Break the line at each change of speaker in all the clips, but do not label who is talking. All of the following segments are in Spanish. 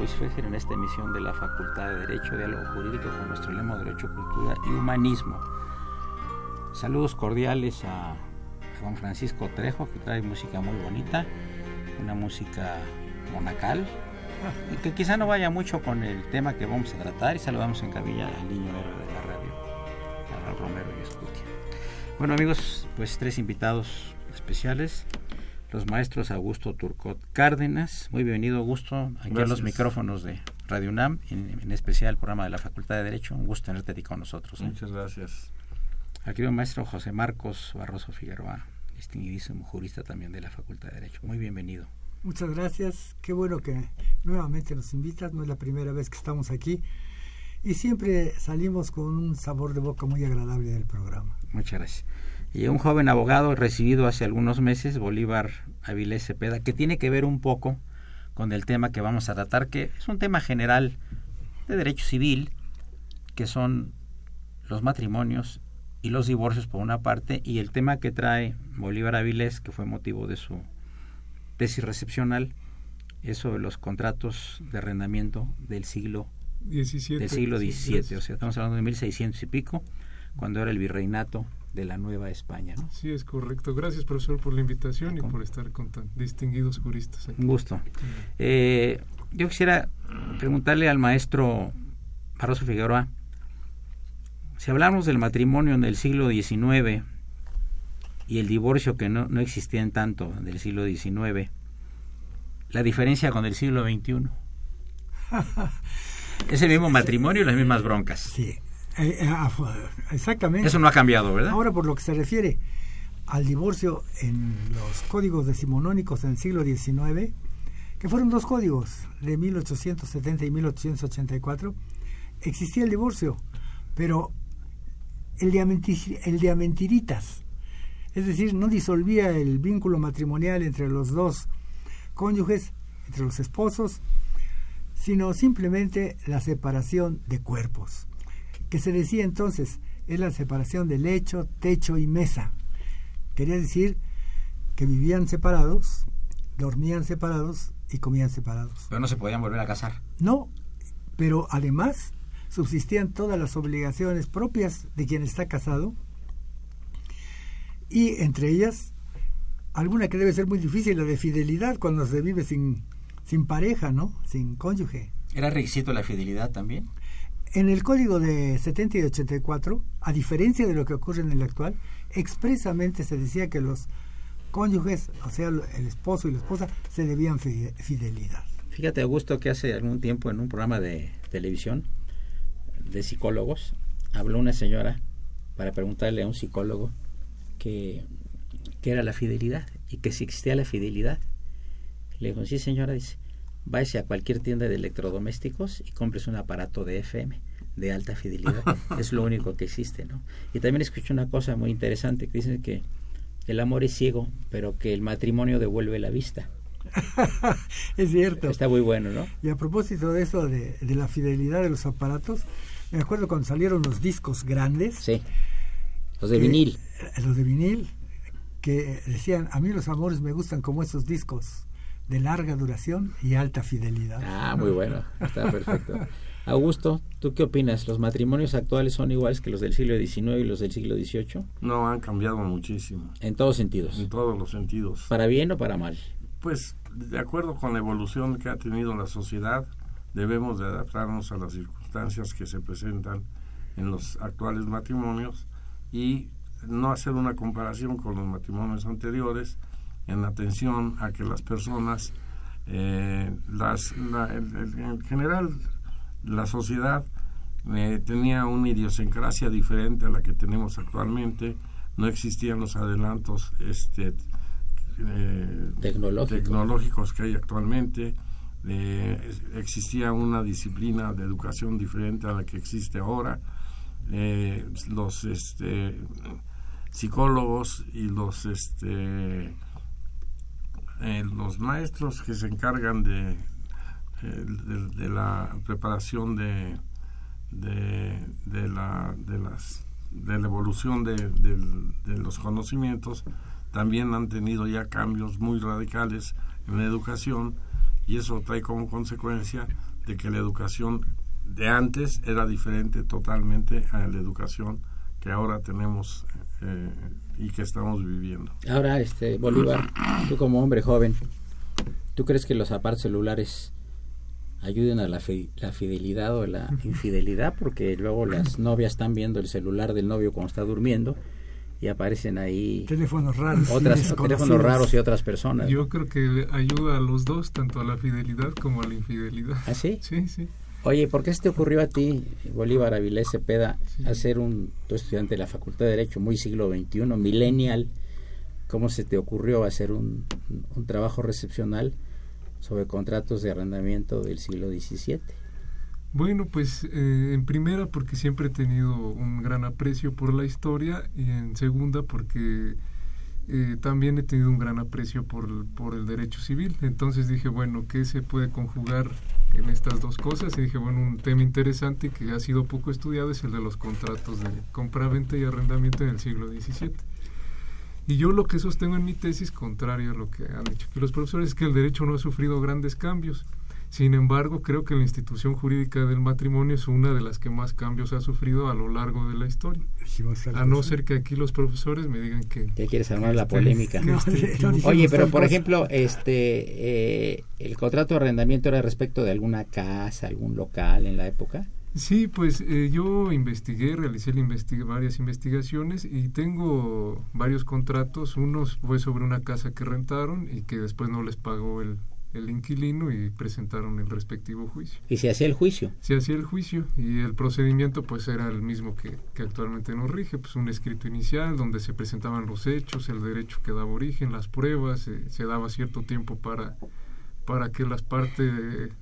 En esta emisión de la Facultad de Derecho, Diálogo Jurídico con nuestro lema Derecho, Cultura y Humanismo. Saludos cordiales a Juan Francisco Trejo, que trae música muy bonita, una música monacal, y que quizá no vaya mucho con el tema que vamos a tratar, y saludamos en cabilla al niño héroe de la radio, a Romero y Escutia. Bueno amigos, pues tres invitados especiales los maestros Augusto Turcot Cárdenas. Muy bienvenido, Augusto, aquí a los micrófonos de Radio UNAM, en, especial el programa de la Facultad de Derecho. Un gusto tenerte aquí con nosotros.
¿eh? Muchas gracias.
Aquí el maestro José Marcos Barroso Figueroa, distinguidísimo jurista también de la Facultad de Derecho. Muy bienvenido.
Muchas gracias. Qué bueno que nuevamente nos invitas. No es la primera vez que estamos aquí. Y siempre salimos con un sabor de boca muy agradable del programa.
Muchas gracias y un joven abogado recibido hace algunos meses, Bolívar Avilés Cepeda, que tiene que ver un poco con el tema que vamos a tratar, que es un tema general de derecho civil, que son los matrimonios y los divorcios por una parte, y el tema que trae Bolívar Avilés, que fue motivo de su tesis recepcional, es sobre los contratos de arrendamiento del siglo
XVII.
Del siglo XVII, o sea, estamos hablando de 1600 y pico, cuando era el virreinato de la Nueva España. ¿no?
Sí, es correcto. Gracias, profesor, por la invitación y por estar con tan distinguidos juristas.
Un gusto. Eh, yo quisiera preguntarle al maestro Barroso Figueroa, si hablamos del matrimonio en el siglo XIX y el divorcio que no, no existía en tanto del siglo XIX, la diferencia con el siglo XXI. es el mismo matrimonio y las mismas broncas.
Sí, exactamente.
Eso no ha cambiado, ¿verdad?
Ahora, por lo que se refiere al divorcio en los códigos decimonónicos en el siglo XIX, que fueron dos códigos, de 1870 y 1884, existía el divorcio, pero el de, el de es decir, no disolvía el vínculo matrimonial entre los dos cónyuges, entre los esposos, sino simplemente la separación de cuerpos que se decía entonces es la separación de lecho, techo y mesa. Quería decir que vivían separados, dormían separados y comían separados.
Pero no se podían volver a casar.
No, pero además subsistían todas las obligaciones propias de quien está casado y entre ellas alguna que debe ser muy difícil, la de fidelidad cuando se vive sin, sin pareja, ¿no? Sin cónyuge.
¿Era requisito la fidelidad también?
En el código de 70 y 84, a diferencia de lo que ocurre en el actual, expresamente se decía que los cónyuges, o sea, el esposo y la esposa, se debían fidelidad.
Fíjate, Augusto, que hace algún tiempo en un programa de televisión de psicólogos, habló una señora para preguntarle a un psicólogo qué era la fidelidad y que si existía la fidelidad. Le dijo, sí señora, dice, váyase a cualquier tienda de electrodomésticos y compres un aparato de FM de alta fidelidad. es lo único que existe, ¿no? Y también escuché una cosa muy interesante que dicen que el amor es ciego, pero que el matrimonio devuelve la vista.
es cierto.
Está muy bueno, ¿no?
Y a propósito de eso, de, de, la fidelidad de los aparatos, me acuerdo cuando salieron los discos grandes.
Sí. Los de vinil.
Los de vinil, que decían, a mí los amores me gustan como esos discos de larga duración y alta fidelidad.
Ah, muy bueno. Está perfecto. Augusto, ¿tú qué opinas? ¿Los matrimonios actuales son iguales que los del siglo XIX y los del siglo XVIII?
No, han cambiado muchísimo.
En todos sentidos.
En todos los sentidos.
¿Para bien o para mal?
Pues de acuerdo con la evolución que ha tenido la sociedad, debemos de adaptarnos a las circunstancias que se presentan en los actuales matrimonios y no hacer una comparación con los matrimonios anteriores en atención a que las personas, eh, las, en general la sociedad eh, tenía una idiosincrasia diferente a la que tenemos actualmente, no existían los adelantos este,
eh,
tecnológicos. que hay actualmente, eh, existía una disciplina de educación diferente a la que existe ahora, los este, psicólogos y los este, los maestros que se encargan de de, la preparación de, de, la, de, las, de la evolución de, de, los conocimientos, también han tenido ya cambios muy radicales en la educación y eso trae como consecuencia de que la educación de antes era diferente totalmente a la educación que ahora tenemos eh, y que estamos viviendo.
Ahora, este Bolívar, tú como hombre joven, ¿tú crees que los aparatos celulares ayuden a la, la fidelidad o la infidelidad, porque luego las novias están viendo el celular del novio cuando está durmiendo y aparecen ahí
teléfonos raros
otras teléfonos raros y otras personas.
Yo creo que ayuda a los dos tanto a la fidelidad como a la infidelidad.
¿Ah, sí?
sí sí
oye ¿por qué se te ocurrió a ti Bolívar Avilés Cepeda hacer un tu estudiante de la Facultad de Derecho muy siglo XXI millennial cómo se te ocurrió hacer un, un trabajo recepcional sobre contratos de arrendamiento del siglo XVII?
Bueno, pues eh, en primera porque siempre he tenido un gran aprecio por la historia y en segunda porque eh, también he tenido un gran aprecio por por el derecho civil. Entonces dije, bueno, ¿qué se puede conjugar en estas dos cosas? Y dije, bueno, un tema interesante que ha sido poco estudiado es el de los contratos de compra-venta y arrendamiento en el siglo XVII. Y yo lo que sostengo en mi tesis, contrario a lo que han dicho que los profesores, es que el derecho no ha sufrido grandes cambios. Sin embargo, creo que la institución jurídica del matrimonio es una de las que más cambios ha sufrido a lo largo de la historia. A no ser que aquí los profesores me digan que...
Ya quieres armar la polémica. Oye, pero por ejemplo, este eh, el contrato de arrendamiento era respecto de alguna casa, algún local en la época.
Sí, pues eh, yo investigué, realicé varias investigaciones y tengo varios contratos. Uno fue sobre una casa que rentaron y que después no les pagó el, el inquilino y presentaron el respectivo juicio.
¿Y se hacía el juicio?
Se hacía el juicio y el procedimiento pues era el mismo que, que actualmente nos rige, pues un escrito inicial donde se presentaban los hechos, el derecho que daba origen, las pruebas, eh, se daba cierto tiempo para, para que las partes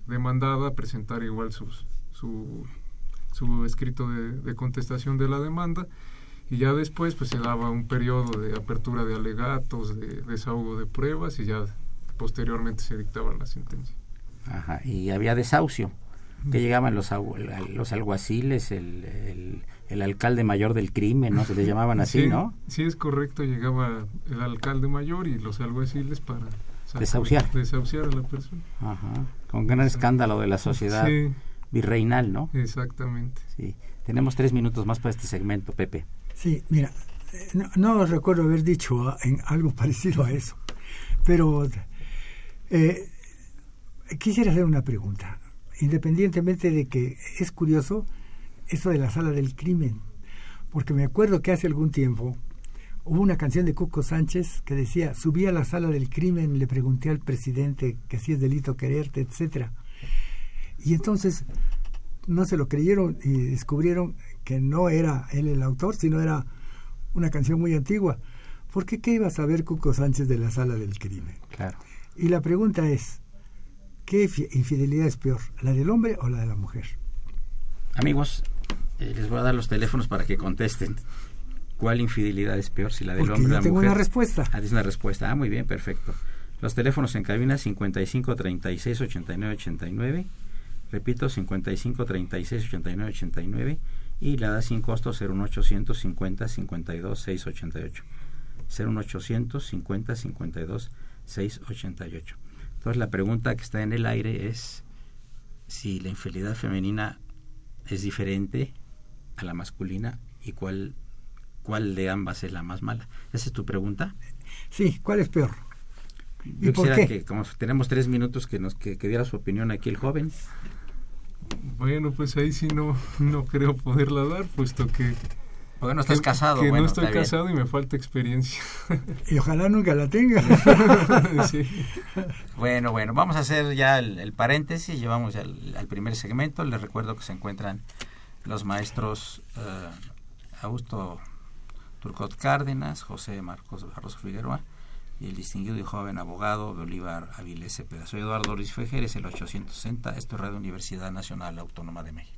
demandadas presentara igual sus su, su escrito de, contestación de la demanda y ya después pues se daba un periodo de apertura de alegatos, de desahogo de pruebas y ya posteriormente se dictaba la sentencia.
Ajá, y había desahucio, que llegaban los, los alguaciles, el, el, alcalde mayor del crimen, ¿no? Se les llamaban así, ¿no?
Sí, es correcto, llegaba el alcalde mayor y los alguaciles para...
Desahuciar.
Desahuciar a la persona.
Ajá, con gran escándalo de la sociedad. Sí virreinal, ¿no?
Exactamente.
Sí. Tenemos tres minutos más para este segmento, Pepe.
Sí, mira, no, recuerdo haber dicho en algo parecido a eso, pero eh, quisiera hacer una pregunta, independientemente de que es curioso eso de la sala del crimen, porque me acuerdo que hace algún tiempo hubo una canción de Cuco Sánchez que decía, subí a la sala del crimen, le pregunté al presidente que si es delito quererte, etcétera y entonces no se lo creyeron y descubrieron que no era él el autor, sino era una canción muy antigua. ¿Por qué qué iba a saber Cuco Sánchez de la sala del crimen?
Claro.
Y la pregunta es, ¿qué infidelidad es peor, la del hombre o la de la mujer?
Amigos, eh, les voy a dar los teléfonos para que contesten. ¿Cuál infidelidad es peor, si la del hombre o la
tengo
mujer?
una respuesta.
Ah, es una respuesta. Ah, muy bien, perfecto. Los teléfonos en cabina 55 36 89 89. Repito, 55 36 89 89. Y la da sin costo 01800 50 52 688. 01800 50 52 688. Entonces la pregunta que está en el aire es si la infidelidad femenina es diferente a la masculina y cuál, cuál de ambas es la más mala. ¿Esa es tu pregunta?
Sí, ¿cuál es peor?
Yo quisiera que, como tenemos tres minutos, que nos que, diera su opinión aquí el joven.
Bueno, pues ahí sí no, no creo poderla dar, puesto que...
Bueno, estás casado.
Que
no
estoy casado y me falta experiencia.
Y ojalá nunca la tenga.
Bueno, bueno, vamos a hacer ya el, paréntesis, llevamos al, al, primer segmento. Les recuerdo que se encuentran los maestros uh, Augusto Turcot Cárdenas, José Marcos Barroso Figueroa y el distinguido y joven abogado Bolívar Avilés Cepeda. Soy Eduardo Luis Fejer, es el 860, esto es Radio Universidad Nacional Autónoma de México.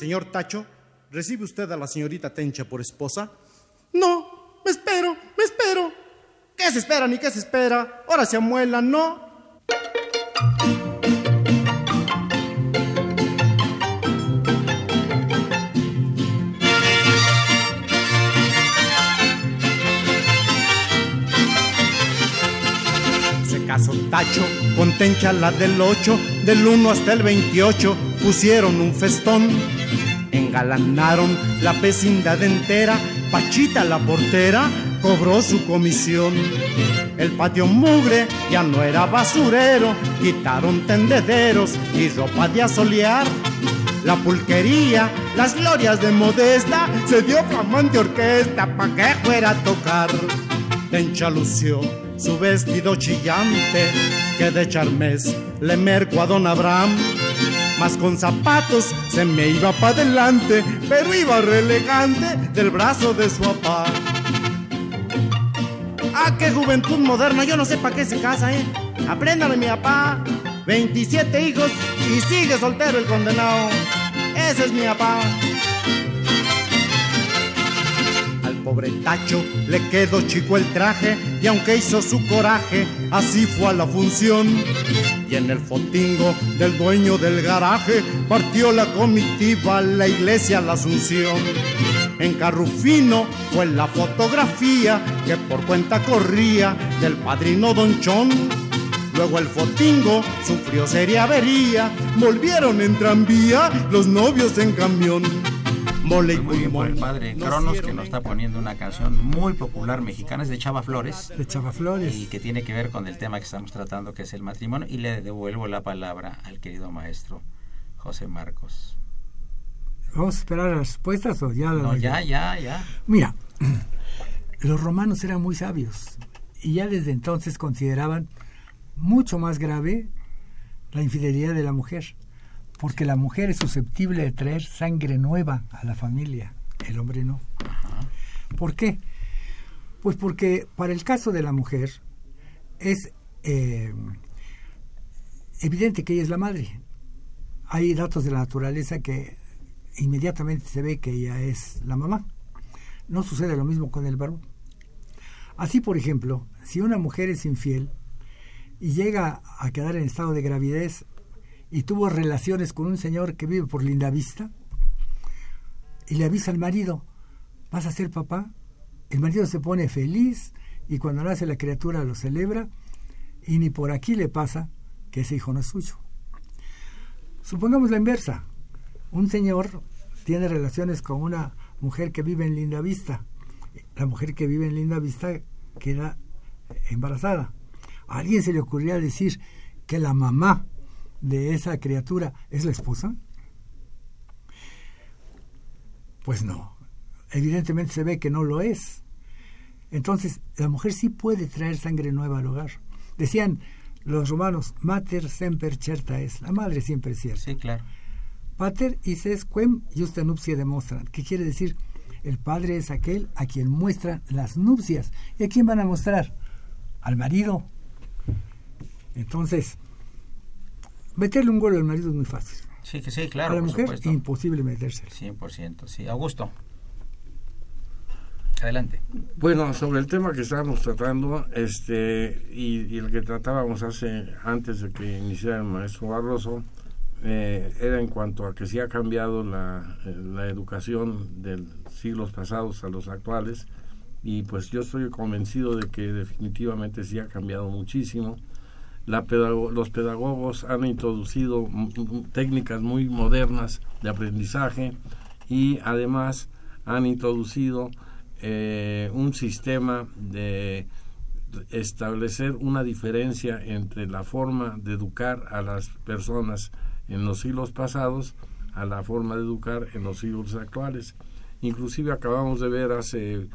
Señor Tacho, ¿recibe usted a la señorita Tencha por esposa? No, me espero, me espero. ¿Qué se espera ni qué se espera? Ahora se amuela, ¿no? Se casó Tacho con Tencha la del 8, del 1 hasta el 28, pusieron un festón Engalanaron la vecindad entera, Pachita la portera cobró su comisión. El patio mugre ya no era basurero, quitaron tendederos y ropa de asolear. La pulquería, las glorias de Modesta, se dio flamante orquesta pa' que fuera a tocar. Tencha lució su vestido chillante, que de charmes le mercó a don Abraham más con zapatos se me iba para adelante, pero iba relegante del brazo de su papá. Ah, qué juventud moderna, yo no sé para qué se casa, ¿eh? Apréndame mi papá, 27 hijos y sigue soltero el condenado. Ese es mi papá. Al pobre Tacho le quedó chico el traje y aunque hizo su coraje, así fue a la función y en el fotingo del dueño del garaje partió la comitiva a la iglesia La Asunción. En Carrufino fue la fotografía que por cuenta corría del padrino Don Chón. Luego el fotingo sufrió seria avería, volvieron en tranvía los novios en camión
muy bien por el padre Cronos que nos está poniendo una canción muy popular mexicana, es de Chava Flores.
De Chava Flores.
Y que tiene que ver con el tema que estamos tratando, que es el matrimonio. Y le devuelvo la palabra al querido maestro José Marcos.
¿Vamos a esperar las respuestas o ya?
No, ya, ya, ya.
Mira, los romanos eran muy sabios y ya desde entonces consideraban mucho más grave la infidelidad de la mujer porque la mujer es susceptible de traer sangre nueva a la familia, el hombre no. ¿Por qué? Pues porque para el caso de la mujer es eh, evidente que ella es la madre. Hay datos de la naturaleza que inmediatamente se ve que ella es la mamá. No sucede lo mismo con el varón. Así, por ejemplo, si una mujer es infiel y llega a quedar en estado de gravidez y tuvo relaciones con un señor que vive por Linda Vista y le avisa al marido, vas a ser papá. El marido se pone feliz y cuando nace la criatura lo celebra y ni por aquí le pasa que ese hijo no es suyo. Supongamos la inversa. Un señor tiene relaciones con una mujer que vive en Linda Vista. La mujer que vive en Linda Vista queda embarazada. ¿A alguien se le ocurría decir que la mamá de esa criatura es la esposa? Pues no. Evidentemente se ve que no lo es. Entonces, la mujer sí puede traer sangre nueva al hogar. Decían los romanos, mater semper certa es. La madre siempre es cierta.
Sí, claro.
Pater y ses quem justa nupcia demuestran. ¿Qué quiere decir? El padre es aquel a quien muestran las nupcias. ¿Y a quién van a mostrar? Al marido. Entonces, meterle un gol al marido es muy fácil.
Sí, que sí, claro.
a la
por
mujer,
supuesto.
imposible metérselo.
100%, sí. Augusto. Adelante.
Bueno, sobre el tema que estábamos tratando, este, y, y el que tratábamos hace, antes de que iniciara el maestro Barroso, eh, era en cuanto a que sí ha cambiado la, eh, la educación de siglos pasados a los actuales, y pues yo estoy convencido de que definitivamente sí ha cambiado muchísimo. Los pedagogos han introducido técnicas muy modernas de aprendizaje y además han introducido eh, un sistema de establecer una diferencia entre la forma de educar a las personas en los siglos pasados a la forma de educar en los siglos actuales. Inclusive acabamos de ver hace eh,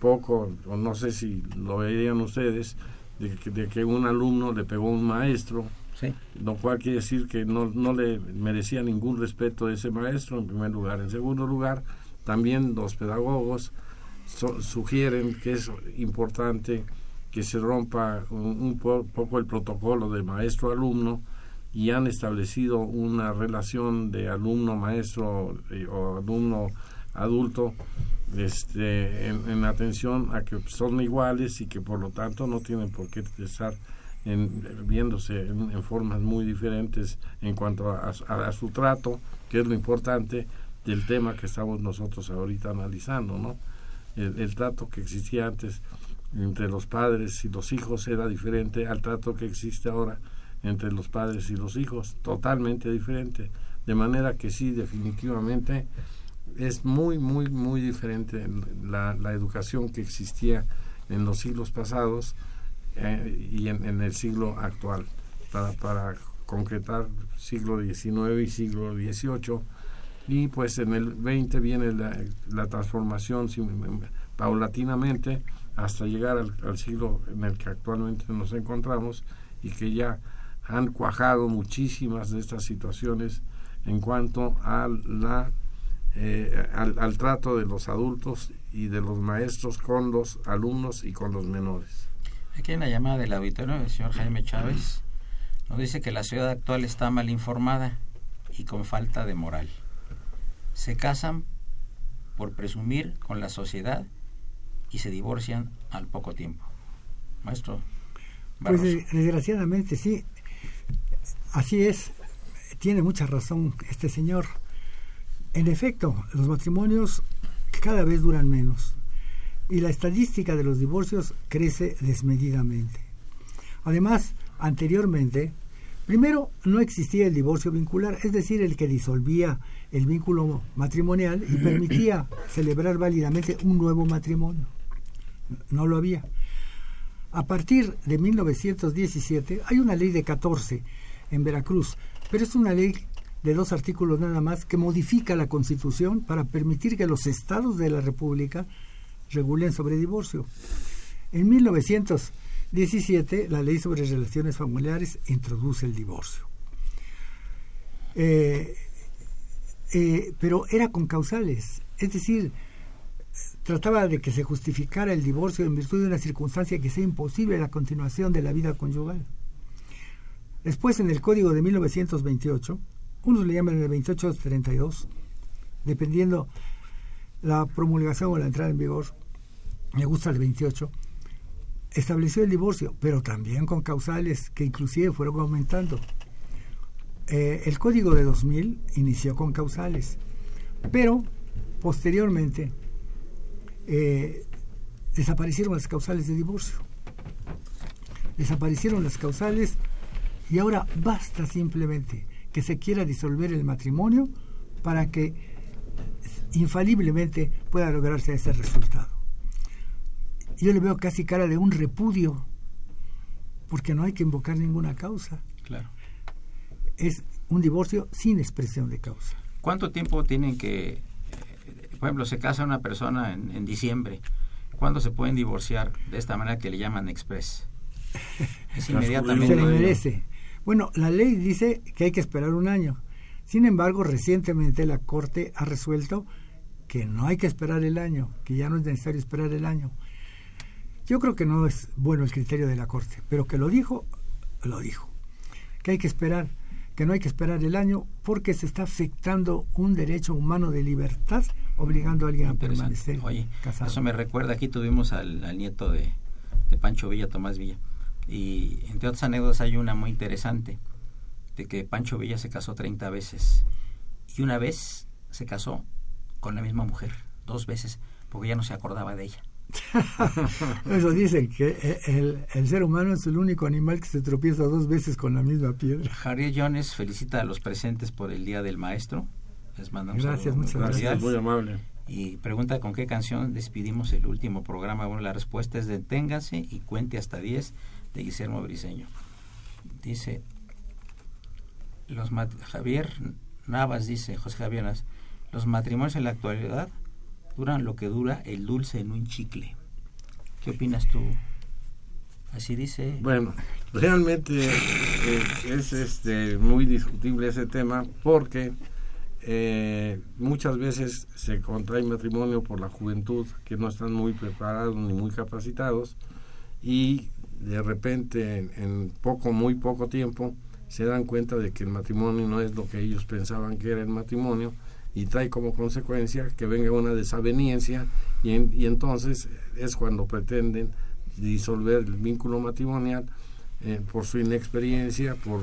poco, o no sé si lo verían ustedes, de que, de que un alumno le pegó a un maestro,
Sí.
lo cual quiere decir que no, no le merecía ningún respeto a ese maestro, en primer lugar. En segundo lugar, también los pedagogos so- sugieren que es importante que se rompa un, un po- poco el protocolo de maestro-alumno y han establecido una relación de alumno-maestro eh, o alumno-adulto este, en, en atención a que son iguales y que por lo tanto no tienen por qué estar en- viéndose en, formas muy diferentes en cuanto a, a- su trato, que es lo importante del tema que estamos nosotros ahorita analizando, ¿no? El trato que existía antes entre los padres y los hijos era diferente al trato que existe ahora entre los padres y los hijos, totalmente diferente. De manera que sí, definitivamente es muy, muy, muy diferente la, la educación que existía en los siglos pasados eh, y en, el siglo actual, para, para concretar siglo XIX y siglo XVIII. Y pues en el 20 viene la, la transformación paulatinamente hasta llegar al, al siglo en el que actualmente nos encontramos y que ya han cuajado muchísimas de estas situaciones en cuanto a la eh, al, al trato de los adultos y de los maestros con los alumnos y con los menores.
Aquí hay una llamada del auditorio, el señor Jaime Chávez. Nos dice que la ciudad actual está mal informada y con falta de moral. Se casan por presumir con la sociedad y se divorcian al poco tiempo. Maestro.
Pues
Barroso.
eh, desgraciadamente sí, así es, tiene mucha razón este señor. En efecto, los matrimonios cada vez duran menos y la estadística de los divorcios crece desmedidamente. Además, anteriormente, primero no existía el divorcio vincular, es decir, el que disolvía el vínculo matrimonial y permitía celebrar válidamente un nuevo matrimonio. No lo había. A partir de 1917 hay una ley de 14 en Veracruz, pero es una ley de dos artículos nada más que modifica la Constitución para permitir que los estados de la República regulen sobre divorcio. En 1917 la ley sobre relaciones familiares introduce el divorcio. Eh, eh, pero era con causales, es decir, trataba de que se justificara el divorcio en virtud de una circunstancia que sea imposible la continuación de la vida conyugal. Después, en el Código de 1928, unos le llaman el 2832, dependiendo la promulgación o la entrada en vigor, me gusta el 28, estableció el divorcio, pero también con causales que inclusive fueron aumentando. Eh, el Código de 2000 inició con causales, pero posteriormente eh, desaparecieron las causales de divorcio. Desaparecieron las causales y ahora basta simplemente que se quiera disolver el matrimonio para que infaliblemente pueda lograrse ese resultado. Yo le veo casi cara de un repudio porque no hay que invocar ninguna causa.
Claro.
Es un divorcio sin expresión de causa.
¿Cuánto tiempo tienen que, eh, por ejemplo, se casa una persona en, en diciembre? ¿Cuándo se pueden divorciar de esta manera que le llaman express? Es inmediatamente.
Se merece. Bueno, la ley dice que hay que esperar un año. Sin embargo, recientemente la Corte ha resuelto que no hay que esperar el año, que ya no es necesario esperar el año. Yo creo que no es bueno el criterio de la Corte, pero que lo dijo, lo dijo. Que hay que esperar, que no hay que esperar el año porque se está afectando un derecho humano de libertad obligando a alguien a permanecer
Oye,
casado.
eso me recuerda, aquí tuvimos al, al nieto de, de Pancho Villa, Tomás Villa, y entre otras anécdotas hay una muy interesante, de que Pancho Villa se casó 30 veces, y una vez se casó con la misma mujer, dos veces, porque ya no se acordaba de ella.
Eso dicen que eh, el, el ser humano es el único animal que se tropieza dos veces con la misma piedra.
Javier Jones felicita a los presentes por el Día del Maestro. Les mandamos un
Gracias, muchas.
Gracias, muy amable.
Y pregunta con qué canción despidimos el último programa. Bueno, la respuesta es Deténgase y cuente hasta 10 de Guillermo Briseño. Dice, los Javier Navas dice, José Javier Navas, los matrimonios en la actualidad duran lo que dura el dulce en un chicle. ¿Qué opinas tú? Así dice.
Bueno, realmente eh, es este muy discutible ese tema porque eh, muchas veces se contrae matrimonio por la juventud que no están muy preparados ni muy capacitados y de repente en, en poco, muy poco tiempo se dan cuenta de que el matrimonio no es lo que ellos pensaban que era el matrimonio y trae como consecuencia que venga una desaveniencia y, en- y entonces es cuando pretenden disolver el vínculo matrimonial eh, por su inexperiencia, por,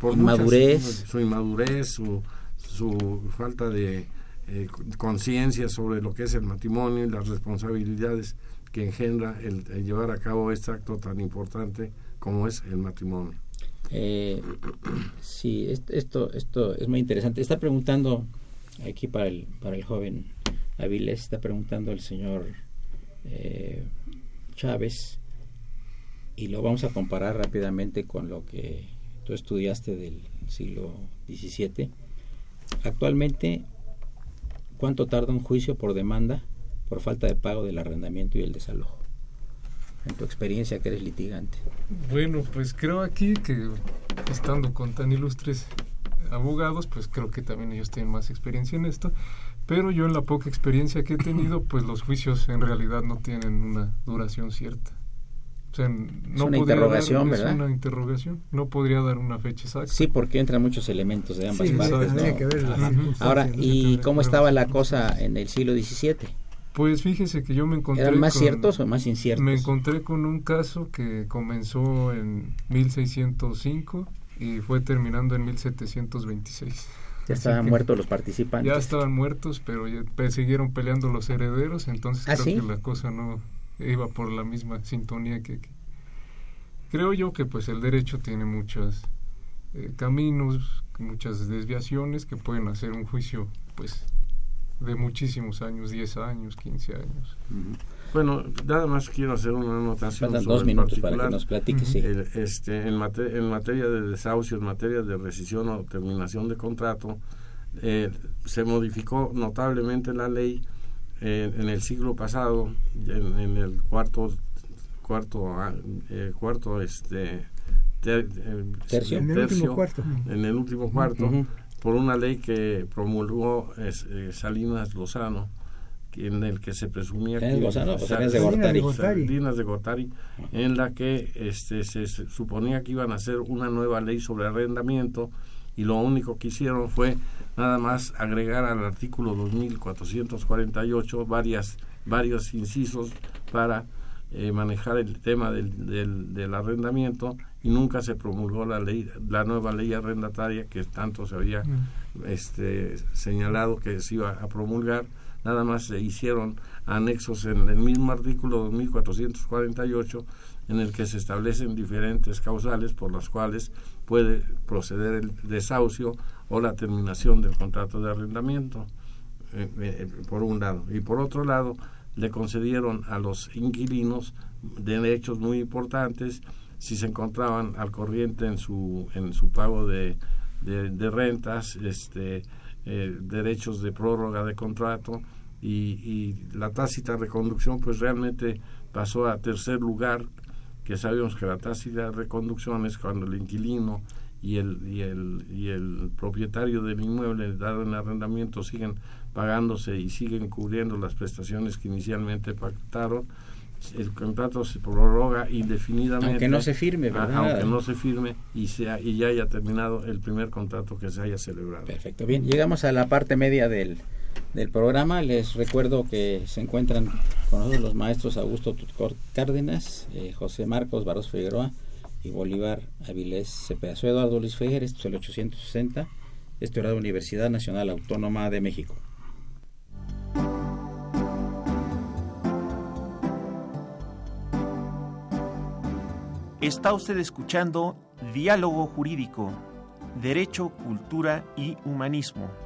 por
Inmadurez.
muchas- su inmadurez, su, su falta de eh, conciencia sobre lo que es el matrimonio y las responsabilidades que engendra el, llevar a cabo este acto tan importante como es el matrimonio.
Eh, sí, est- esto, esto es muy interesante. Está preguntando aquí para el, para el joven Avilés, está preguntando el señor eh, Chávez y lo vamos a comparar rápidamente con lo que tú estudiaste del siglo XVII. Actualmente, ¿cuánto tarda un juicio por demanda por falta de pago del arrendamiento y el desalojo? En tu experiencia que eres litigante.
Bueno, pues creo aquí que estando con tan ilustres abogados, pues creo que también ellos tienen más experiencia en esto. Pero yo en la poca experiencia que he tenido, pues los juicios en realidad no tienen una duración cierta. O sea, no
una
podría
interrogación,
dar, es
¿verdad?
una interrogación. No podría dar una fecha exacta.
Sí, porque entran muchos elementos de ambas
Sí,
partes. Ahora, ¿y cómo estaba la cosa en el siglo XVII?
Pues fíjese que yo me encontré
¿Eran más
con-
ciertos o más inciertos?
Me encontré con un caso que comenzó en 1605 y fue terminando en 1726.
Ya estaban muertos los participantes.
Ya estaban muertos, pero ya siguieron peleando los herederos, entonces
¿Ah,
creo
sí?
que la cosa no iba por la misma sintonía que, que- creo yo que pues el derecho tiene muchos eh, caminos, muchas desviaciones que pueden hacer un juicio pues de muchísimos años, 10 años, 15 años.
Bueno, nada más quiero hacer una anotación.
Faltan dos minutos para que nos platiques.
Ujú.
sí.
El- este, en, mate- en materia de desahucio, en materia de rescisión o terminación de contrato, eh, se modificó notablemente la ley eh, en el siglo pasado, en, en el cuarto, cuarto, ah, eh, cuarto, este, ter- eh,
Tercio.
En el
tercio,
último cuarto.
en el último cuarto. Por una ley que promulgó es, eh, Salinas Lozano, que- en el que se presumía
¿Salinas
que
Lozano
Sa-
Salinas de
Gortari?
Gortari.
Salinas de Gortari, en la que este, se, se suponía que iban a hacer una nueva ley sobre arrendamiento y lo único que hicieron fue nada más agregar al artículo 2448 varias, varios incisos para eh, manejar el tema del, del, del arrendamiento y nunca se promulgó la ley la nueva ley arrendataria que tanto se había este, señalado que se iba a promulgar. Nada más se hicieron anexos en el mismo artículo 2448 en el que se establecen diferentes causales por las cuales puede proceder el desahucio o la terminación del contrato de arrendamiento eh, eh, por un lado. Y por otro lado le concedieron a los inquilinos derechos muy importantes si se encontraban al corriente en su, en su pago de, de, rentas, este, eh, derechos de prórroga de contrato y, y, la tácita reconducción pues realmente pasó a tercer lugar, que sabemos que la tácita reconducción es cuando el inquilino y el, y el, y el propietario del inmueble dado en arrendamiento siguen pagándose y siguen cubriendo las prestaciones que inicialmente pactaron el contrato se prorroga indefinidamente.
Aunque no se firme, ¿verdad?
Aunque no se firme y, sea, y ya haya terminado el primer contrato que se haya celebrado.
Perfecto, bien. Llegamos a la parte media del, del programa. Les recuerdo que se encuentran con nosotros los maestros Augusto Tutcor Cárdenas, eh, José Marcos Barros Figueroa Bolívar Avilés Cepeda. Soy Eduardo Luis Fejer, esto es el 860, esto era la Universidad Nacional Autónoma de México.
Está usted escuchando Diálogo Jurídico, Derecho, Cultura y Humanismo.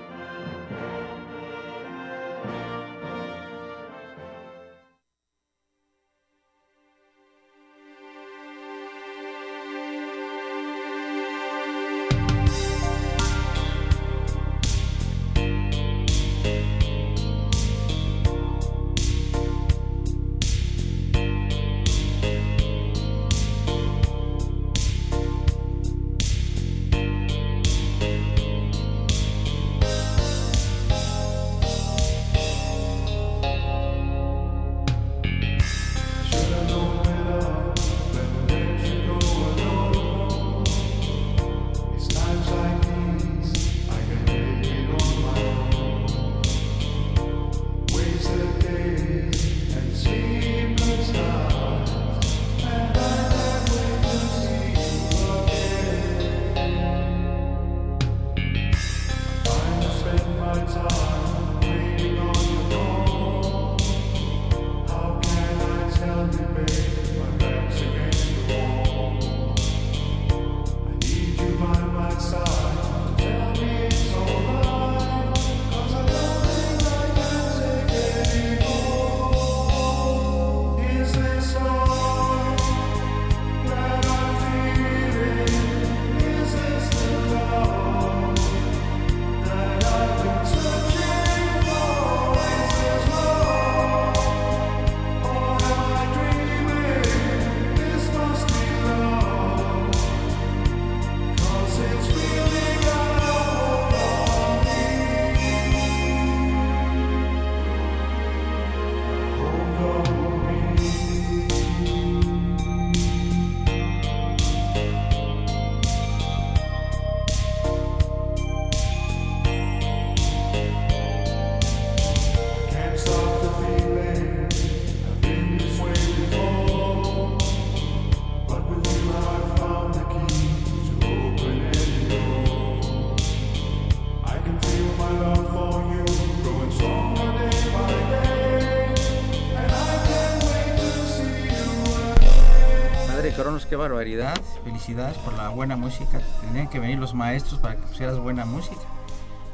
Qué barbaridad. Felicidades por la buena música. Tendrían que venir los maestros para que pusieras buena música.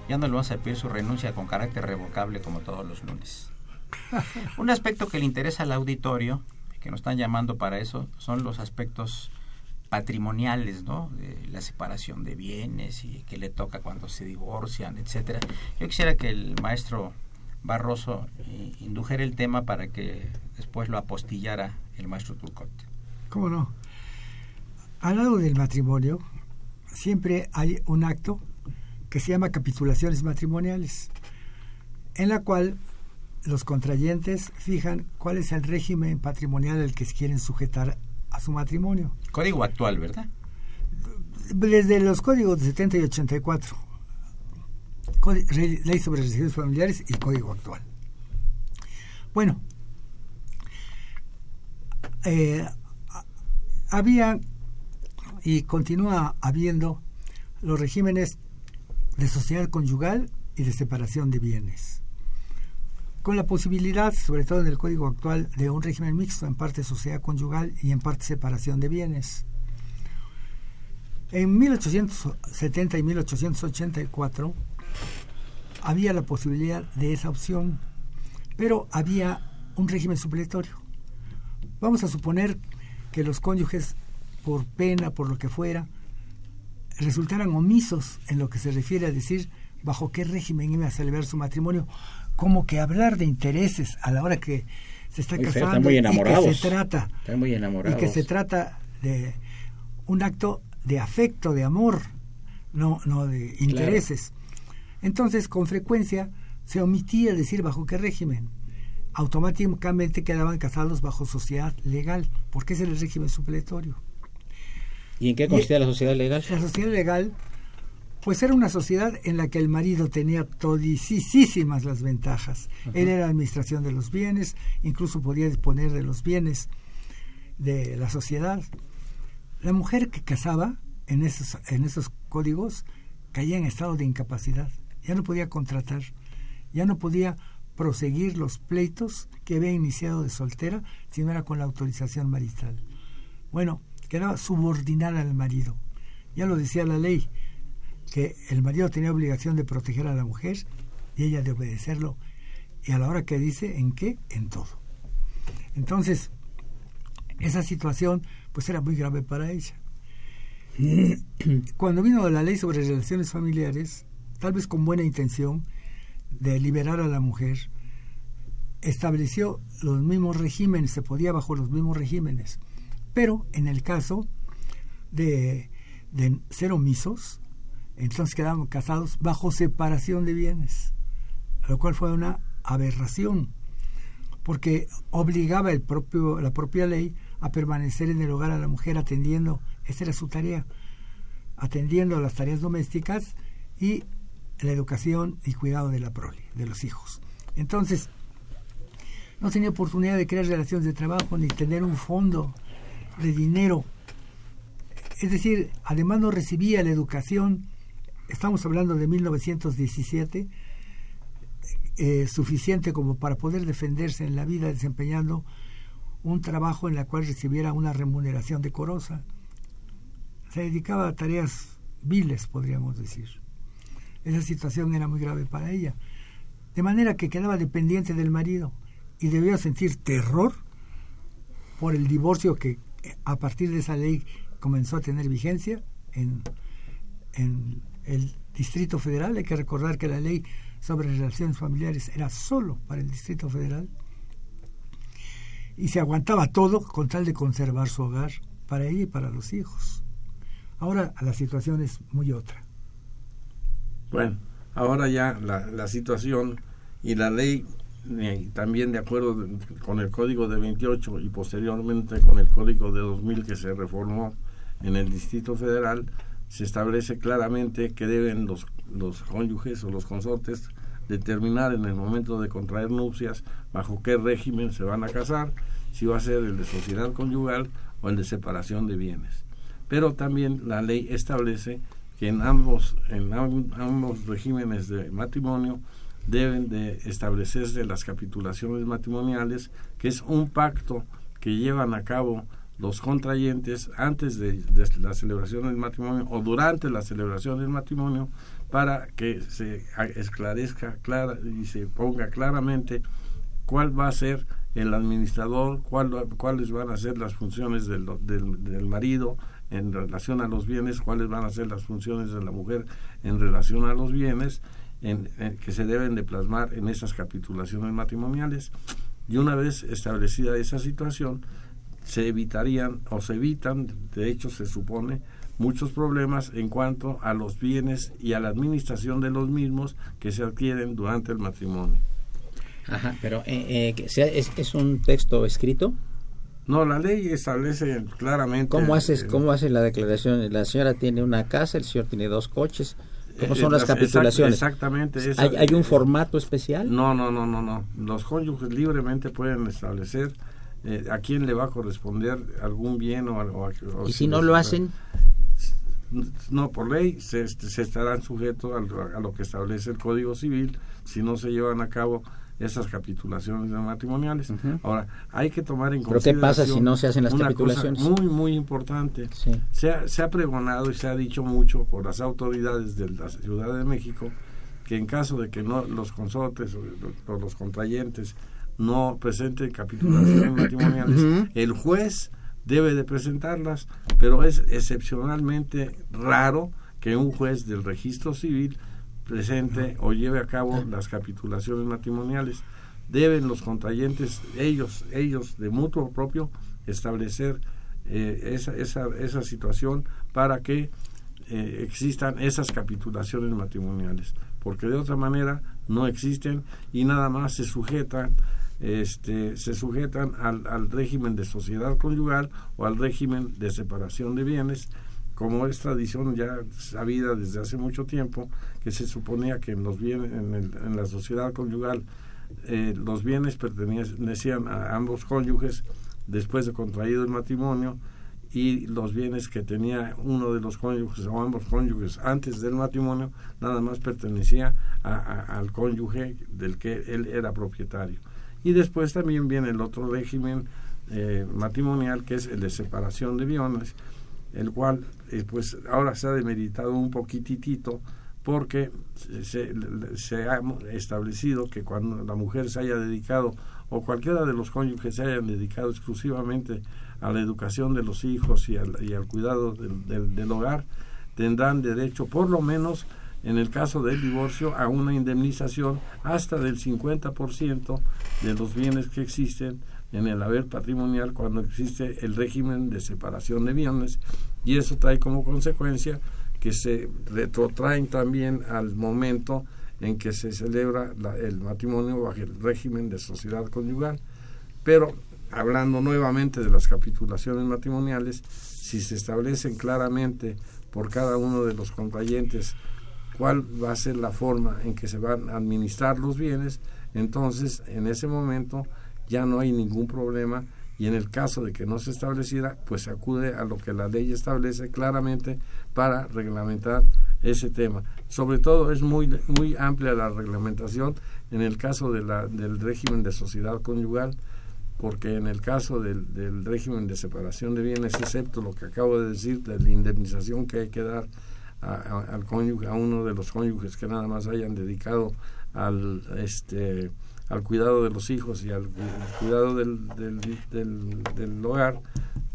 Ya no le vamos a pedir su renuncia con carácter revocable como todos los lunes. Un aspecto que le interesa al auditorio, que nos están llamando para eso, son los aspectos patrimoniales, ¿no? De la separación de bienes y que le toca cuando se divorcian, etcétera. Yo quisiera que el maestro Barroso eh, indujera el tema para que después lo apostillara el maestro Turcot.
¿Cómo no? Al lado del matrimonio siempre hay un acto que se llama capitulaciones matrimoniales, en la cual los contrayentes fijan cuál es el régimen patrimonial al que se quieren sujetar a su matrimonio.
Código actual, ¿verdad?
Desde los códigos de 70 y 84. Ley sobre registros familiares y código actual. Bueno, eh, había y continúa habiendo los regímenes de sociedad conyugal y de separación de bienes. con la posibilidad, sobre todo en el código actual, de un régimen mixto, en parte sociedad conyugal y en parte separación de bienes. En 1870 y 1884 había la posibilidad de esa opción, pero había un régimen supletorio. Vamos a suponer que los cónyuges, por pena, por lo que fuera, resultaran omisos en lo que se refiere a decir bajo qué régimen iba a celebrar su matrimonio, como que hablar de intereses a la hora que se está casando
muy
y que se trata
Están muy
y
enamorados.
que se trata de un acto de afecto, de amor, no, no de intereses. Entonces, con frecuencia se omitía decir bajo qué régimen. Automáticamente quedaban casados bajo sociedad legal, porque es el régimen supletorio.
¿Y en qué consistía la sociedad legal?
La sociedad legal, pues era una sociedad en la que el marido tenía todisísimas las ventajas. Él era administración de los bienes, incluso podía disponer de los bienes de la sociedad. La mujer que casaba en esos, en esos códigos caía en estado de incapacidad. Ya no podía contratar, ya no podía proseguir los pleitos que había iniciado de soltera si no era con la autorización marital. Bueno, quedaba subordinada al marido. Ya lo decía la ley, que el marido tenía obligación de proteger a la mujer y ella de obedecerlo. Y a la hora que dice, ¿en qué? En todo. Entonces, esa situación pues era muy grave para ella. Cuando vino la ley sobre relaciones familiares, tal vez con buena intención de liberar a la mujer, estableció los mismos regímenes, se podía bajo los mismos regímenes, pero en el caso de, de ser omisos, entonces quedaban casados bajo separación de bienes, lo cual fue una aberración, porque obligaba el propio, la propia ley a permanecer en el hogar a la mujer atendiendo, esa era su tarea, atendiendo las tareas domésticas y la educación y cuidado de la prole, de los hijos. Entonces, no tenía oportunidad de crear relaciones de trabajo ni tener un fondo de dinero. Es decir, además no recibía la educación, estamos hablando de 1917, eh, suficiente como para poder defenderse en la vida desempeñando un trabajo en el cual recibiera una remuneración decorosa. Se dedicaba a tareas viles, podríamos decir. Esa situación era muy grave para ella. De manera que quedaba dependiente del marido y debía sentir terror por el divorcio que a partir de esa ley comenzó a tener vigencia en, el Distrito Federal. Hay que recordar que la ley sobre relaciones familiares era solo para el Distrito Federal y se aguantaba todo con tal de conservar su hogar para ella y para los hijos. Ahora la situación es muy otra.
Bueno, ahora ya la situación y la ley, eh, también de acuerdo de- con el Código de 28 y posteriormente con el Código de 2000 que se reformó en el Distrito Federal, se establece claramente que deben los, los cónyuges o los consortes determinar en el momento de contraer nupcias bajo qué régimen se van a casar, si va a ser el de sociedad conyugal o el de separación de bienes. Pero también la ley establece que en ambos, en am- ambos regímenes de matrimonio deben de establecerse las capitulaciones matrimoniales, que es un pacto que llevan a cabo los contrayentes antes de, la celebración del matrimonio o durante la celebración del matrimonio para que se esclarezca clara y se ponga claramente cuál va a ser el administrador, cuál, cuáles van a ser las funciones del, del marido en relación a los bienes, cuáles van a ser las funciones de la mujer en relación a los bienes en- en- que se deben de plasmar en esas capitulaciones matrimoniales. Y una vez establecida esa situación, se evitarían o se evitan, de hecho se supone, muchos problemas en cuanto a los bienes y a la administración de los mismos que se adquieren durante el matrimonio.
Ajá, pero eh, eh, es, es un texto escrito.
No, la ley establece claramente...
¿Cómo haces,
eh,
cómo hace la declaración? La señora tiene una casa, el señor tiene dos coches. ¿Cómo
eh,
son las capitulaciones?
exactamente. esa-
¿Hay, hay un formato especial?
No, no, no, no, no. Los cónyuges libremente pueden establecer eh, a quién le va a corresponder algún bien o, o- o
¿Y si no lo hacen?
No, por ley se, se estarán sujetos a, lo que establece el Código Civil si no se llevan a cabo esas capitulaciones matrimoniales. Ahora, hay que tomar en
¿Pero
consideración...
qué pasa si no se hacen las
una
capitulaciones?
Cosa muy, muy importante.
Sí.
Se, ha, se ha pregonado y se ha dicho mucho por las autoridades de la Ciudad de México que en caso de que no los consortes o, o los contrayentes no presenten capitulaciones matrimoniales, el juez debe de presentarlas, pero es excepcionalmente raro que un juez del registro civil presente o lleve a cabo las capitulaciones matrimoniales. Deben los contrayentes, ellos, ellos de mutuo propio, establecer eh, esa, esa, esa situación para que eh, existan esas capitulaciones matrimoniales, porque de otra manera no existen y nada más se sujetan este, se sujetan al, al, régimen de sociedad conyugal o al régimen de separación de bienes, como es tradición ya sabida desde hace mucho tiempo, que se suponía que en, los bienes, en, la sociedad conyugal eh, los bienes pertenecían a ambos cónyuges después de contraído el matrimonio y los bienes que tenía uno de los cónyuges o ambos cónyuges antes del matrimonio nada más pertenecía a, al cónyuge del que él era propietario. Y después también viene el otro régimen eh, matrimonial que es el de separación de bienes el cual eh, pues ahora se ha demeritado un poquitito porque se, se, ha establecido que cuando la mujer se haya dedicado o cualquiera de los cónyuges se hayan dedicado exclusivamente a la educación de los hijos y al, y al cuidado del, del, del hogar tendrán derecho por lo menos en el caso del divorcio a una indemnización hasta del 50% de los bienes que existen en el haber patrimonial cuando existe el régimen de separación de bienes y eso trae como consecuencia que se retrotraen también al momento en que se celebra la, el matrimonio bajo el régimen de sociedad conyugal. Pero hablando nuevamente de las capitulaciones matrimoniales, si se establecen claramente por cada uno de los contrayentes cuál va a ser la forma en que se van a administrar los bienes, entonces en ese momento ya no hay ningún problema y en el caso de que no se estableciera, pues se acude a lo que la ley establece claramente para reglamentar ese tema. Sobre todo es muy muy amplia la reglamentación en el caso de la, del régimen de sociedad conyugal, porque en el caso del, régimen de separación de bienes, excepto lo que acabo de decir, de la indemnización que hay que dar al cónyuge, a uno de los cónyuges que nada más hayan dedicado al este al cuidado de los hijos y al, cuidado del, del, del, del, hogar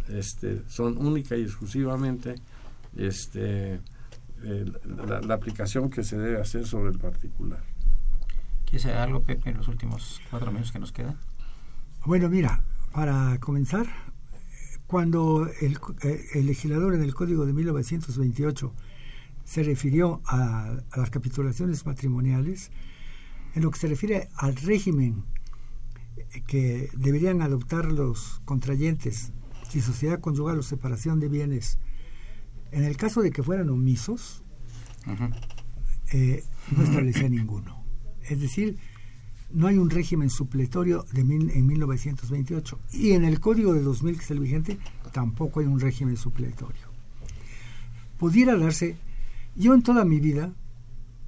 este, son única y exclusivamente este, el, la, la, aplicación que se debe hacer sobre el particular.
¿Quieres algo, Pepe, en los últimos cuatro minutos que nos quedan?
Bueno, mira, para comenzar, cuando el, el legislador en el Código de 1928 se refirió a, a las capitulaciones matrimoniales, en lo que se refiere al régimen que deberían adoptar los contrayentes, si sociedad conyugal o separación de bienes, en el caso de que fueran omisos, uh -huh. eh, no establecía ninguno. Es decir, no hay un régimen supletorio de mil, en 1928 y en el Código de 2000 que es el vigente tampoco hay un régimen supletorio. Pudiera darse, yo en toda mi vida,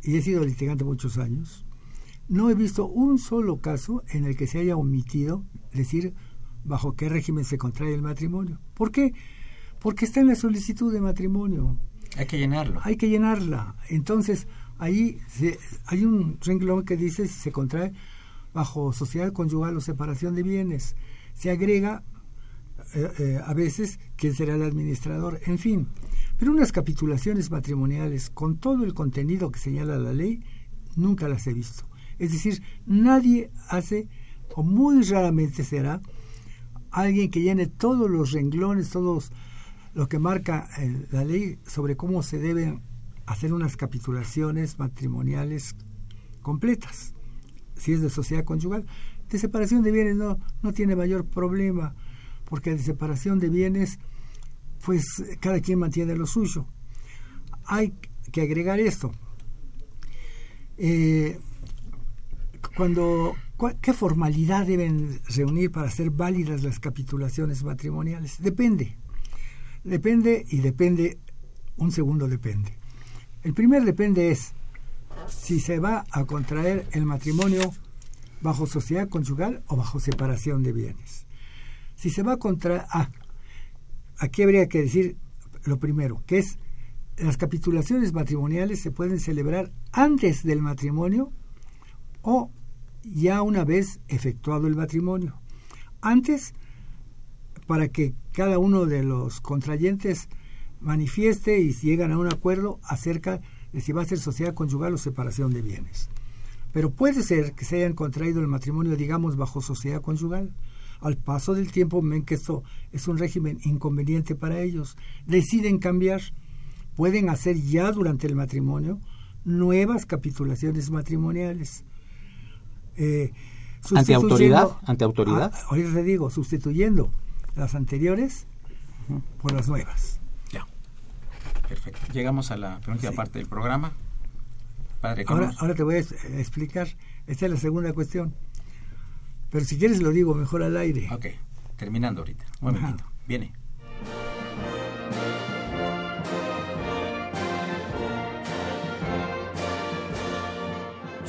y he sido litigante muchos años, no he visto un solo caso en el que se haya omitido decir bajo qué régimen se contrae el matrimonio. ¿Por qué? Porque está en la solicitud de matrimonio.
Hay que llenarlo.
Hay que llenarla. Entonces, ahí se, hay un renglón que dice si se contrae bajo sociedad conyugal o separación de bienes. Se agrega eh, eh, a veces quién será el administrador, en fin. Pero unas capitulaciones matrimoniales con todo el contenido que señala la ley, nunca las he visto. Es decir, nadie hace, o muy raramente será, alguien que llene todos los renglones, todos lo que marca el, la ley sobre cómo se deben hacer unas capitulaciones matrimoniales completas, si es de sociedad conyugal. De separación de bienes no, no tiene mayor problema, porque de separación de bienes, pues cada quien mantiene lo suyo. Hay que agregar esto. Eh, cuando ¿Qué formalidad deben reunir para ser válidas las capitulaciones matrimoniales? Depende. Depende y depende, un segundo depende. El primer depende es si se va a contraer el matrimonio bajo sociedad conyugal o bajo separación de bienes. Si se va contra... Ah, aquí habría que decir lo primero, que es las capitulaciones matrimoniales se pueden celebrar antes del matrimonio o ya una vez efectuado el matrimonio. Antes, para que cada uno de los contrayentes manifieste y llegan a un acuerdo acerca de si va a ser sociedad conyugal o separación de bienes. Pero puede ser que se hayan contraído el matrimonio, digamos, bajo sociedad conyugal. Al paso del tiempo ven que esto es un régimen inconveniente para ellos. Deciden cambiar. Pueden hacer ya durante el matrimonio nuevas capitulaciones matrimoniales.
Eh, ¿Ante autoridad? ¿Ante autoridad?
hoy le digo, sustituyendo las anteriores por las nuevas.
Ya. Perfecto. Llegamos a la última parte del programa.
Padre, ahora, ahora te voy a explicar. Esta es la segunda cuestión. Pero si quieres lo digo mejor al aire.
Ok. Terminando ahorita. Un momentito. Viene.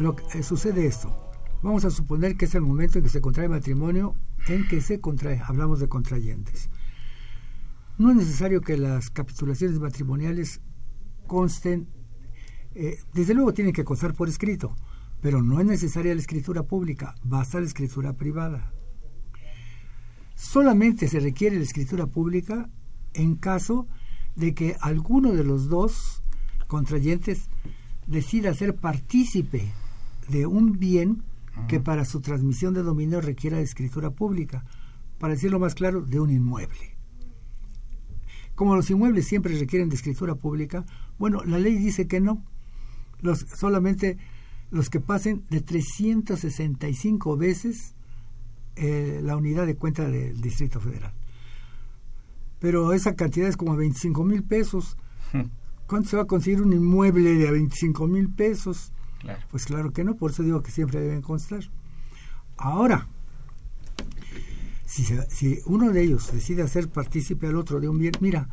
Lo que eh, sucede esto. Vamos a suponer que es el momento en que se contrae matrimonio, en que se contrae, hablamos de contrayentes. No es necesario que las capitulaciones matrimoniales consten, eh, desde luego tienen que constar por escrito, pero no es necesaria la escritura pública, basta la escritura privada. Solamente se requiere la escritura pública en caso de que alguno de los dos contrayentes decida ser partícipe de un bien que para su transmisión de dominio requiera de escritura pública, para decirlo más claro, de un inmueble. Como los inmuebles siempre requieren de escritura pública, bueno, la ley dice que no, los, solamente los que pasen de 365 veces eh, la unidad de cuenta del Distrito Federal. Pero esa cantidad es como 25 mil pesos. ¿Cuánto se va a conseguir un inmueble de 25 mil pesos? Pues claro que no, por eso digo que siempre deben constar. Ahora, Si, si uno de ellos decide hacer partícipe al otro de un bien, mira,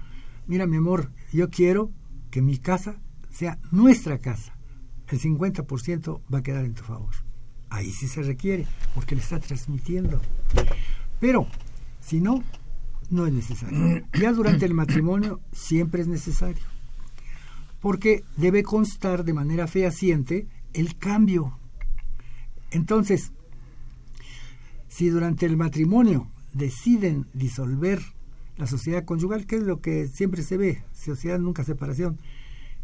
mira mi amor, yo quiero que mi casa sea nuestra casa. El 50% va a quedar en tu favor. Ahí sí se requiere, porque le está transmitiendo. Pero, si no, no es necesario. Ya durante el matrimonio siempre es necesario. Porque debe constar de manera fehaciente el cambio. Entonces, si durante el matrimonio deciden disolver la sociedad conyugal, que es lo que siempre se ve, sociedad nunca separación,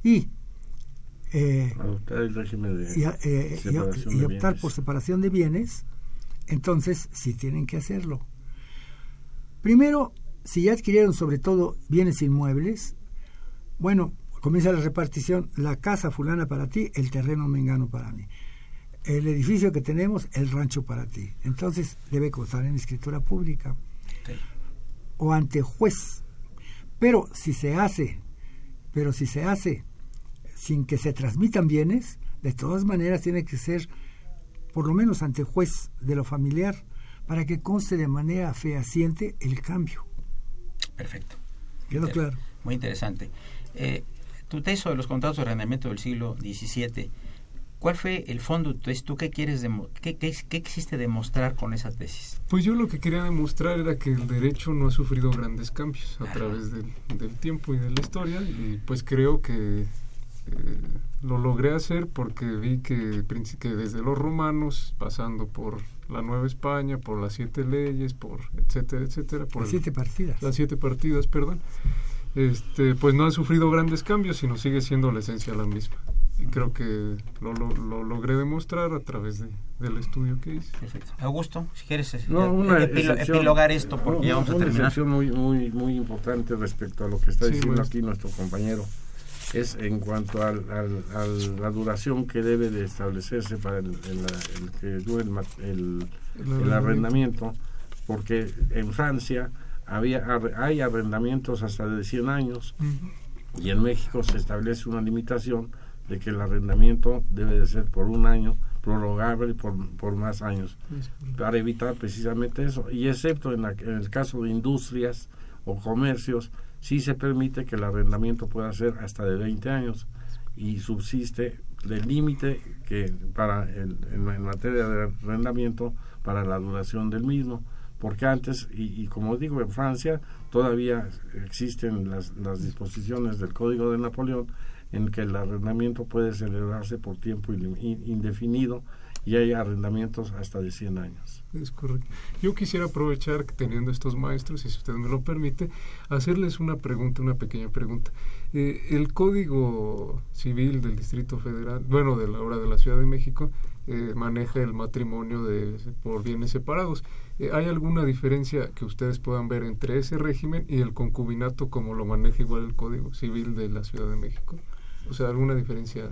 y, eh, eh, y, optar por separación de bienes, entonces sí tienen que hacerlo. Primero, si ya adquirieron sobre todo bienes inmuebles, bueno, comienza la repartición, la casa fulana para ti, el terreno mengano para mí. El edificio que tenemos, el rancho para ti. Entonces debe constar en escritura pública o ante juez. Pero si se hace, pero si se hace sin que se transmitan bienes, de todas maneras tiene que ser por lo menos ante juez de lo familiar para que conste de manera fehaciente el cambio.
Perfecto.
Quedó claro.
Muy interesante. Eh, tu texto de los contratos de arrendamiento del siglo XVII, ¿cuál fue el fondo? Entonces, ¿tú qué quieres qué, qué, qué, quisiste demostrar con esa tesis?
Pues yo lo que quería demostrar era que el derecho no ha sufrido grandes cambios a través del, del, tiempo y de la historia y pues creo que eh, lo logré hacer porque vi que, que desde los romanos, pasando por la Nueva España, por las siete leyes, por etcétera, etcétera. Por
las siete partidas.
Las siete partidas, perdón. Este, pues no ha sufrido grandes cambios, sino sigue siendo la esencia la misma. Y creo que lo, lo, logré demostrar a través de, del estudio que hice.
Perfecto. Augusto, si quieres epilogar esto, porque ya vamos a terminar.
Una excepción muy, muy, muy importante respecto a lo que está diciendo aquí nuestro compañero es en cuanto a la duración que debe de establecerse para el, que dure el, el, arrendamiento, porque en Francia había hay arrendamientos hasta de 100 años y en México se establece una limitación de que el arrendamiento debe de ser por un año prorrogable por, por más años para evitar precisamente eso. Y excepto en, en el caso de industrias o comercios sí se permite que el arrendamiento pueda ser hasta de 20 años y subsiste el límite que para el, en, materia de arrendamiento para la duración del mismo porque antes y, como digo en Francia todavía existen las, las disposiciones del Código de Napoleón en que el arrendamiento puede celebrarse por tiempo indefinido y hay arrendamientos hasta de 100 años.
Es correcto. Yo quisiera aprovechar teniendo estos maestros, y si usted me lo permite, hacerles una pregunta, una pequeña pregunta. Eh, el Código Civil del Distrito Federal, bueno, de la hora de la Ciudad de México, eh, maneja el matrimonio de, por bienes separados. Eh, ¿Hay alguna diferencia que ustedes puedan ver entre ese régimen y el concubinato como lo maneja igual el Código Civil de la Ciudad de México? O sea, ¿alguna diferencia?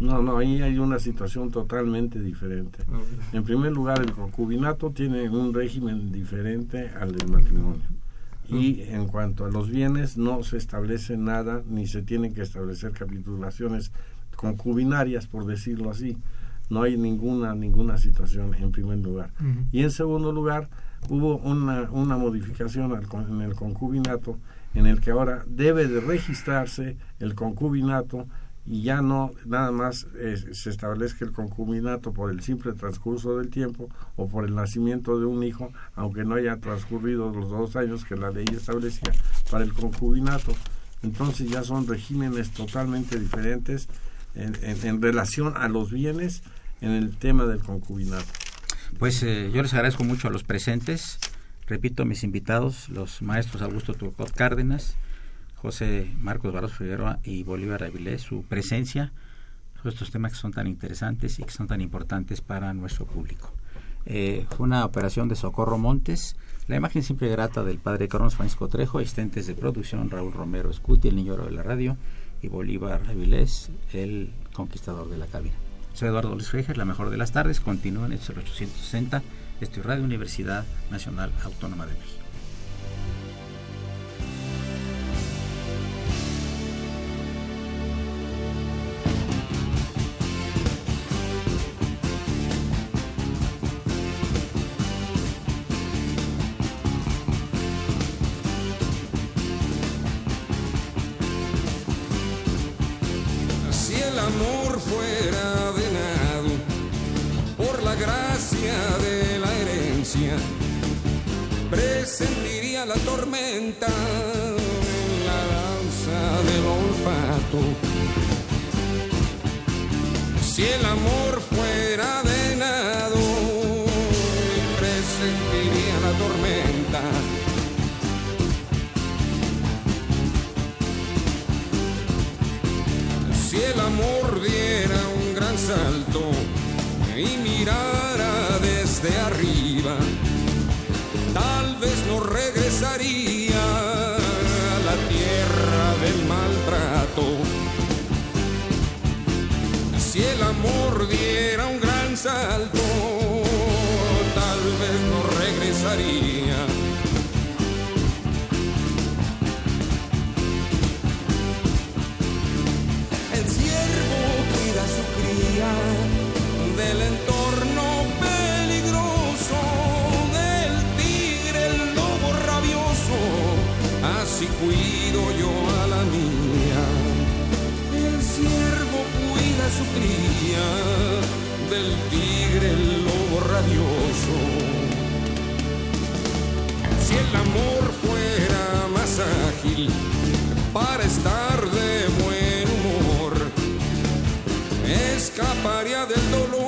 No, no, ahí hay una situación totalmente diferente. En primer lugar, el concubinato tiene un régimen diferente al del matrimonio. Y en cuanto a los bienes, no se establece nada, ni se tienen que establecer capitulaciones concubinarias, por decirlo así. No hay ninguna, ninguna situación en primer lugar. Y en segundo lugar, hubo una, una modificación en el concubinato en el que ahora debe de registrarse el concubinato y ya no nada más eh, se establezca el concubinato por el simple transcurso del tiempo o por el nacimiento de un hijo, aunque no haya transcurrido los dos años que la ley establecía para el concubinato. Entonces ya son regímenes totalmente diferentes en, en, relación a los bienes en el tema del concubinato.
Pues eh, yo les agradezco mucho a los presentes. Repito, mis invitados, los maestros Augusto Turcot Cárdenas, José Marcos Barros Figueroa y Bolívar Avilés su presencia sobre estos temas que son tan interesantes y que son tan importantes para nuestro público. Eh, fue una operación de Socorro Montes, la imagen siempre grata del padre Carlos Francisco Trejo, asistentes de producción Raúl Romero Escuti, el niño de la radio, y Bolívar Avilés, el conquistador de la cabina. Soy Eduardo Luis Fejer, la mejor de las tardes, continúan en el 860, esto Radio Universidad Nacional Autónoma de México.
Salto, tal vez no regresaría. El ciervo cuida su cría del entorno peligroso del tigre, el lobo rabioso. Así cuido yo a la mía. El ciervo cuida su cría del tigre, el lobo rabioso. Si el amor fuera más ágil para estar de buen humor, escaparía del dolor